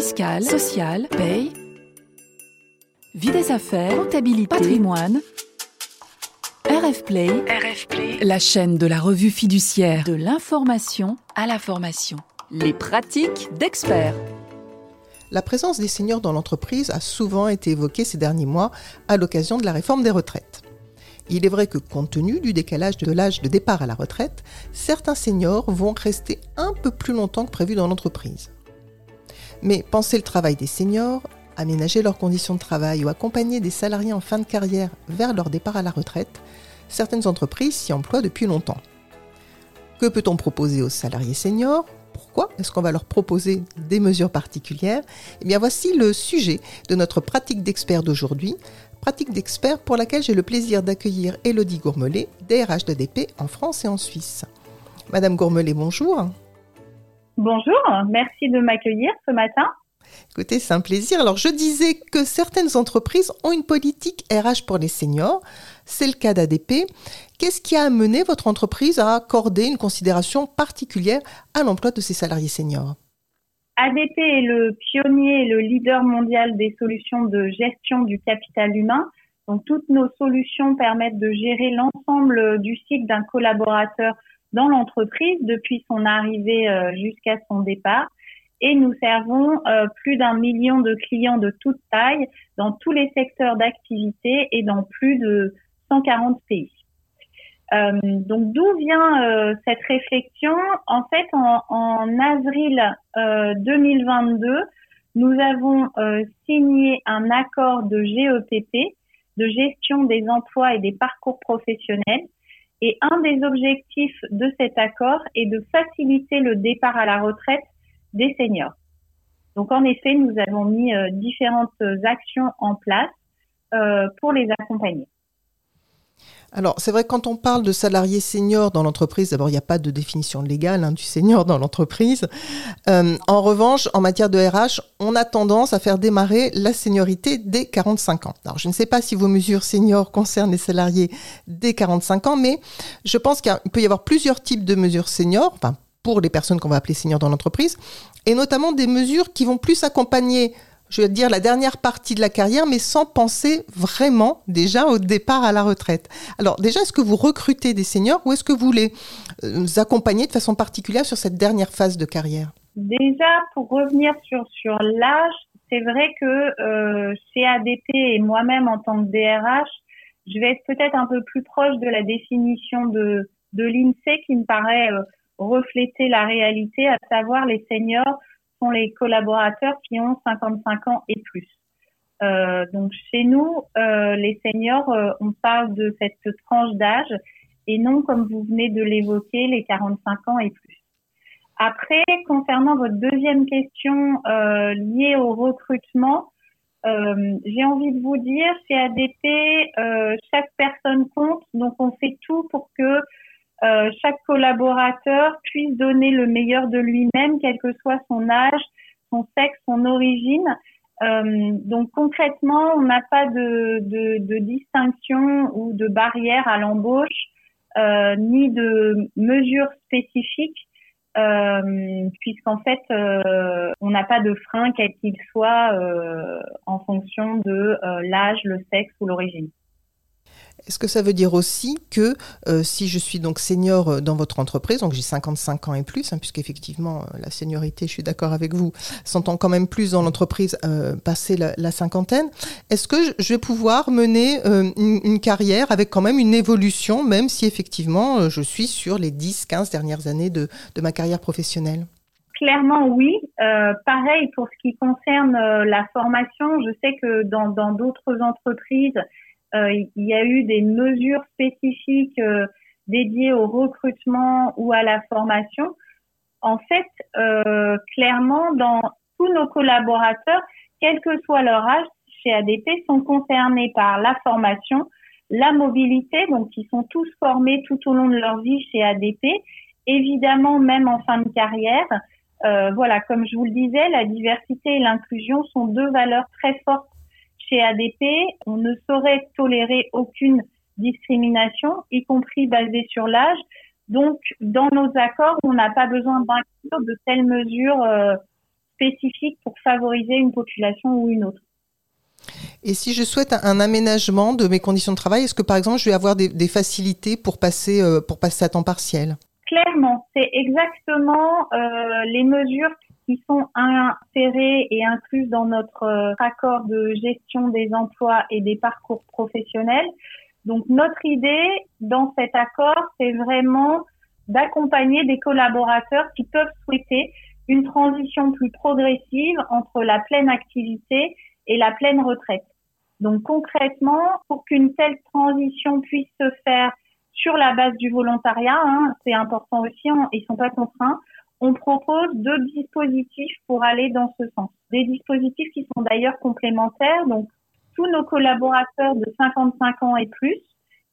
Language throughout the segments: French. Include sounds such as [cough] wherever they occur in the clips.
fiscale, sociale, paye, vie des affaires, comptabilité, patrimoine. RF Play, RF Play, la chaîne de la revue fiduciaire, de l'information à la formation. Les pratiques d'experts. La présence des seniors dans l'entreprise a souvent été évoquée ces derniers mois à l'occasion de la réforme des retraites. Il est vrai que compte tenu du décalage de l'âge de départ à la retraite, certains seniors vont rester un peu plus longtemps que prévu dans l'entreprise. Mais penser le travail des seniors, aménager leurs conditions de travail ou accompagner des salariés en fin de carrière vers leur départ à la retraite, certaines entreprises s'y emploient depuis longtemps. Que peut-on proposer aux salariés seniors? Pourquoi est-ce qu'on va leur proposer des mesures particulières? Eh bien voici le sujet de notre pratique d'expert d'aujourd'hui, pratique d'expert pour laquelle j'ai le plaisir d'accueillir Elodie Gourmelet, DRH d'ADP en France et en Suisse. Madame Gourmelet, bonjour. Bonjour, merci de m'accueillir ce matin. Écoutez, c'est un plaisir. Alors, je disais que certaines entreprises ont une politique RH pour les seniors. C'est le cas d'ADP. Qu'est-ce qui a amené votre entreprise à accorder une considération particulière à l'emploi de ses salariés seniors? ADP est le pionnier et le leader mondial des solutions de gestion du capital humain. Donc, toutes nos solutions permettent de gérer l'ensemble du cycle d'un collaborateur dans l'entreprise depuis son arrivée euh, jusqu'à son départ et nous servons euh, plus d'un million de clients de toute taille dans tous les secteurs d'activité et dans plus de 140 pays. Euh, donc d'où vient euh, cette réflexion? En fait, en, en avril 2022, nous avons signé un accord de GEPP, de gestion des emplois et des parcours professionnels. Et un des objectifs de cet accord est de faciliter le départ à la retraite des seniors. Donc en effet, nous avons mis euh, différentes actions en place euh, pour les accompagner. Alors, c'est vrai, quand on parle de salariés seniors dans l'entreprise, d'abord, il n'y a pas de définition légale hein, du senior dans l'entreprise. Euh, en revanche, en matière de RH, on a tendance à faire démarrer la seniorité dès 45 ans. Alors, je ne sais pas si vos mesures seniors concernent les salariés dès 45 ans, mais je pense qu'il peut y avoir plusieurs types de mesures seniors, enfin, pour les personnes qu'on va appeler seniors dans l'entreprise, et notamment des mesures qui vont plus accompagner, je vais dire, la dernière partie de la carrière, mais sans penser vraiment déjà au départ à la retraite. Alors déjà, est-ce que vous recrutez des seniors ou est-ce que vous les euh, accompagnez de façon particulière sur cette dernière phase de carrière? Déjà, pour revenir sur, sur l'âge, c'est vrai que euh, chez ADP et moi-même en tant que DRH, je vais être peut-être un peu plus proche de la définition de, de l'INSEE qui me paraît... Euh, refléter la réalité, à savoir les seniors sont les collaborateurs qui ont 55 ans et plus. Euh, donc chez nous, euh, les seniors, euh, on parle de cette tranche d'âge et non comme vous venez de l'évoquer, les 45 ans et plus. Après, concernant votre deuxième question liée au recrutement, j'ai envie de vous dire, chez ADP, chaque personne compte, donc on fait tout pour que euh, chaque collaborateur puisse donner le meilleur de lui-même, quel que soit son âge, son sexe, son origine. Euh, donc concrètement, on n'a pas de, de, de, distinction ou de barrière à l'embauche, euh, ni de mesures spécifiques, euh, puisqu'en fait, euh, on n'a pas de frein quel qu'il soit en fonction de l'âge, le sexe ou l'origine. Est-ce que ça veut dire aussi que euh, si je suis donc senior euh, dans votre entreprise, donc j'ai 55 ans et plus, hein, puisqu'effectivement euh, la seniorité, je suis d'accord avec vous, s'entend quand même plus dans l'entreprise euh, passer la, cinquantaine, est-ce que je vais pouvoir mener une, carrière avec quand même une évolution, même si effectivement je suis sur les 10-15 dernières années de, de, ma carrière professionnelle? Clairement oui. pareil pour ce qui concerne la formation, je sais que dans d'autres entreprises, il y a eu des mesures spécifiques euh, dédiées au recrutement ou à la formation. En fait, euh, clairement, dans tous nos collaborateurs, quel que soit leur âge, chez ADP, sont concernés par la formation, la mobilité, donc ils sont tous formés tout au long de leur vie chez ADP, évidemment même en fin de carrière. Euh, voilà, comme je vous le disais, la diversité et l'inclusion sont deux valeurs très fortes chez ADP, on ne saurait tolérer aucune discrimination, y compris basée sur l'âge. Donc, dans nos accords, on n'a pas besoin d'inclure de telles mesures euh, spécifiques pour favoriser une population ou une autre. Et si je souhaite un, aménagement de mes conditions de travail, est-ce que par exemple je vais avoir des, facilités pour passer, euh, pour passer à temps partiel? Clairement, c'est exactement euh, les mesures qui sont insérées et incluses dans notre euh, accord de gestion des emplois et des parcours professionnels. Donc notre idée dans cet accord, c'est vraiment d'accompagner des collaborateurs qui peuvent souhaiter une transition plus progressive entre la pleine activité et la pleine retraite. Donc concrètement, pour qu'une telle transition puisse se faire sur la base du volontariat, hein, c'est important aussi, on, ils sont pas contraints, on propose deux dispositifs pour aller dans ce sens. Des dispositifs qui sont d'ailleurs complémentaires, donc tous nos collaborateurs de 55 ans et plus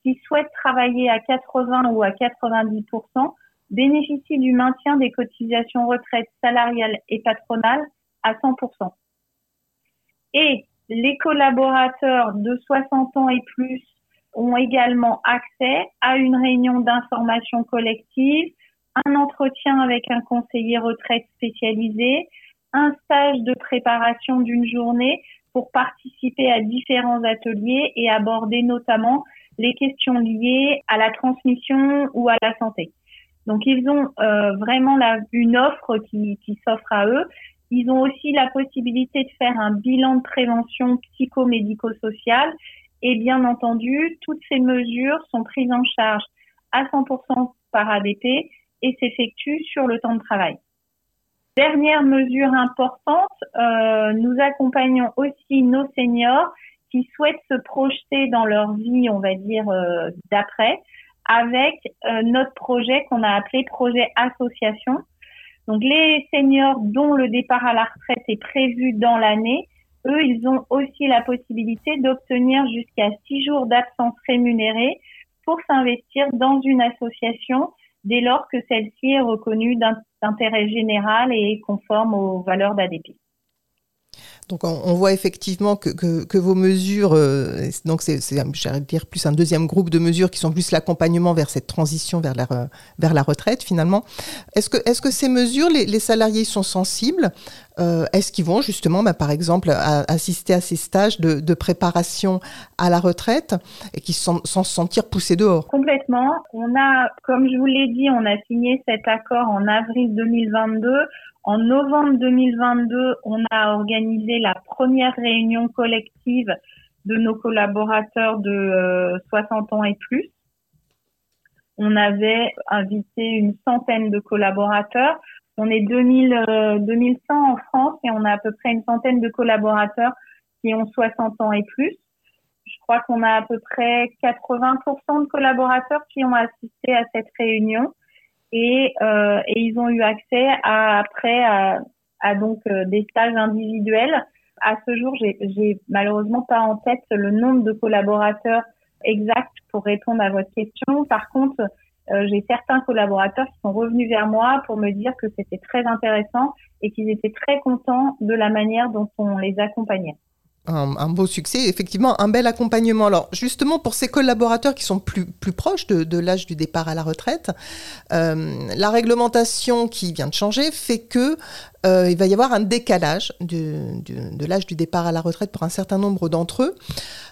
qui souhaitent travailler à 80 ou à 90% bénéficient du maintien des cotisations retraite salariales et patronales à 100% Et les collaborateurs de 60 ans et plus ont également accès à une réunion d'information collective, un entretien avec un conseiller retraite spécialisé, un stage de préparation d'une journée pour participer à différents ateliers et aborder notamment les questions liées à la transmission ou à la santé. Donc ils ont euh, vraiment une offre qui, qui s'offre à eux. Ils ont aussi la possibilité de faire un bilan de prévention psychomédico-sociale et bien entendu, toutes ces mesures sont prises en charge à 100% par ADP et s'effectuent sur le temps de travail. Dernière mesure importante, euh, nous accompagnons aussi nos seniors qui souhaitent se projeter dans leur vie, on va dire, euh, d'après, avec euh, notre projet qu'on a appelé projet association. Donc les seniors dont le départ à la retraite est prévu dans l'année, eux, ils ont aussi la possibilité d'obtenir jusqu'à six jours d'absence rémunérée pour s'investir dans une association dès lors que celle-ci est reconnue d'intérêt général et conforme aux valeurs d'ADP. Donc on, voit effectivement que, vos mesures, euh, donc c'est, j'allais dire plus un deuxième groupe de mesures qui sont plus l'accompagnement vers cette transition vers la, la retraite finalement. Est-ce que, ces mesures, les salariés sont sensibles euh, Est-ce qu'ils vont justement, bah, par exemple, assister à ces stages de, préparation à la retraite et qui sont sans se sentir poussés dehors? Complètement. On a, comme je vous l'ai dit, on a signé cet accord en avril 2022. En novembre 2022, on a organisé la première réunion collective de nos collaborateurs de 60 euh, ans et plus. On avait invité une centaine de collaborateurs. On est 2000, 2100 euh, en France et on a à peu près une centaine de collaborateurs qui ont 60 ans et plus. Je crois qu'on a à peu près 80% de collaborateurs qui ont assisté à cette réunion et, euh, et ils ont eu accès à, après à, à donc euh, des stages individuels. À ce jour, j'ai malheureusement pas en tête le nombre de collaborateurs exact pour répondre à votre question. Par contre, j'ai certains collaborateurs qui sont revenus vers moi pour me dire que c'était très intéressant et qu'ils étaient très contents de la manière dont on les accompagnait un, beau succès, effectivement, un bel accompagnement. Alors, justement, pour ces collaborateurs qui sont plus, proches de, l'âge du départ à la retraite, euh, la réglementation qui vient de changer fait que euh, il va y avoir un décalage de l'âge du départ à la retraite pour un certain nombre d'entre eux.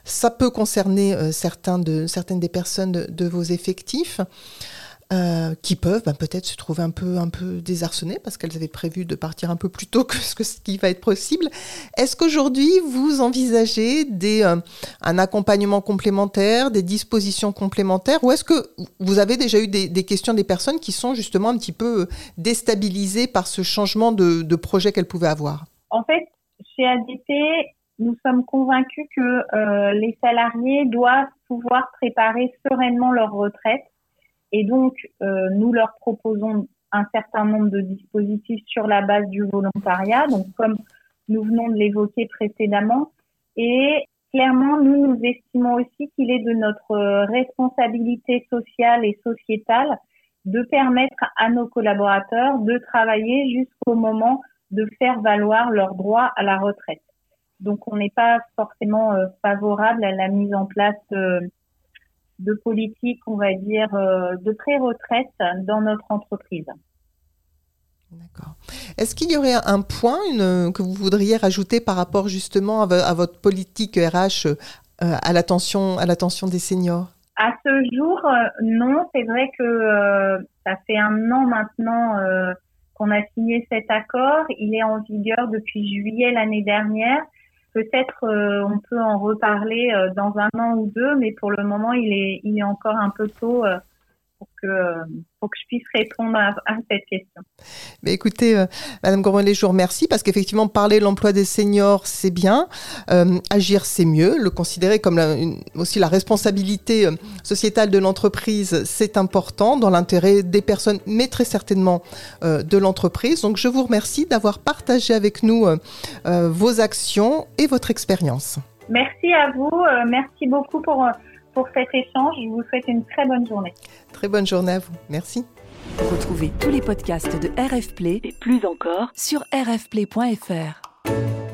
Ça peut concerner euh, certaines des personnes de vos effectifs. Euh, qui peuvent bah, peut-être se trouver un peu, un peu désarçonnées parce qu'elles avaient prévu de partir un peu plus tôt [laughs] que ce, qui va être possible. Est-ce qu'aujourd'hui, vous envisagez des, euh, un accompagnement complémentaire, des dispositions complémentaires ou est-ce que vous avez déjà eu des, questions des personnes qui sont justement un petit peu euh, déstabilisées par ce changement de projet qu'elles pouvaient avoir? En fait, chez ADP, nous sommes convaincus que les salariés doivent pouvoir préparer sereinement leur retraite et donc, euh, nous leur proposons un certain nombre de dispositifs sur la base du volontariat, donc comme nous venons de l'évoquer précédemment. Et clairement, nous, nous estimons aussi qu'il est de notre responsabilité sociale et sociétale de permettre à nos collaborateurs de travailler jusqu'au moment de faire valoir leurs droits à la retraite. Donc, on n'est pas forcément euh, favorable à la mise en place euh, de politique, on va dire, euh, de pré-retraite dans notre entreprise. D'accord. Est-ce qu'il y aurait un point une, que vous voudriez rajouter par rapport justement à, votre politique RH euh, à l'attention à l'attention des seniors? À ce jour, euh, non. C'est vrai que euh, ça fait un an maintenant qu'on a signé cet accord. Il est en vigueur depuis juillet l'année dernière. Peut-être on peut en reparler dans un an ou deux, mais pour le moment, il est, il est encore un peu tôt pour que, pour que je puisse répondre à, cette question. Mais écoutez, euh, Madame Gourmet, je vous remercie parce qu'effectivement, parler de l'emploi des seniors, c'est bien. Euh, agir, c'est mieux. Le considérer comme aussi la responsabilité euh, sociétale de l'entreprise, c'est important dans l'intérêt des personnes, mais très certainement de l'entreprise. Donc, je vous remercie d'avoir partagé avec nous vos actions et votre expérience. Merci à vous. merci beaucoup pour pour cet échange. Je vous souhaite une très bonne journée. Très bonne journée à vous. Merci. Retrouvez tous les podcasts de RF Play et plus encore sur rfplay.fr.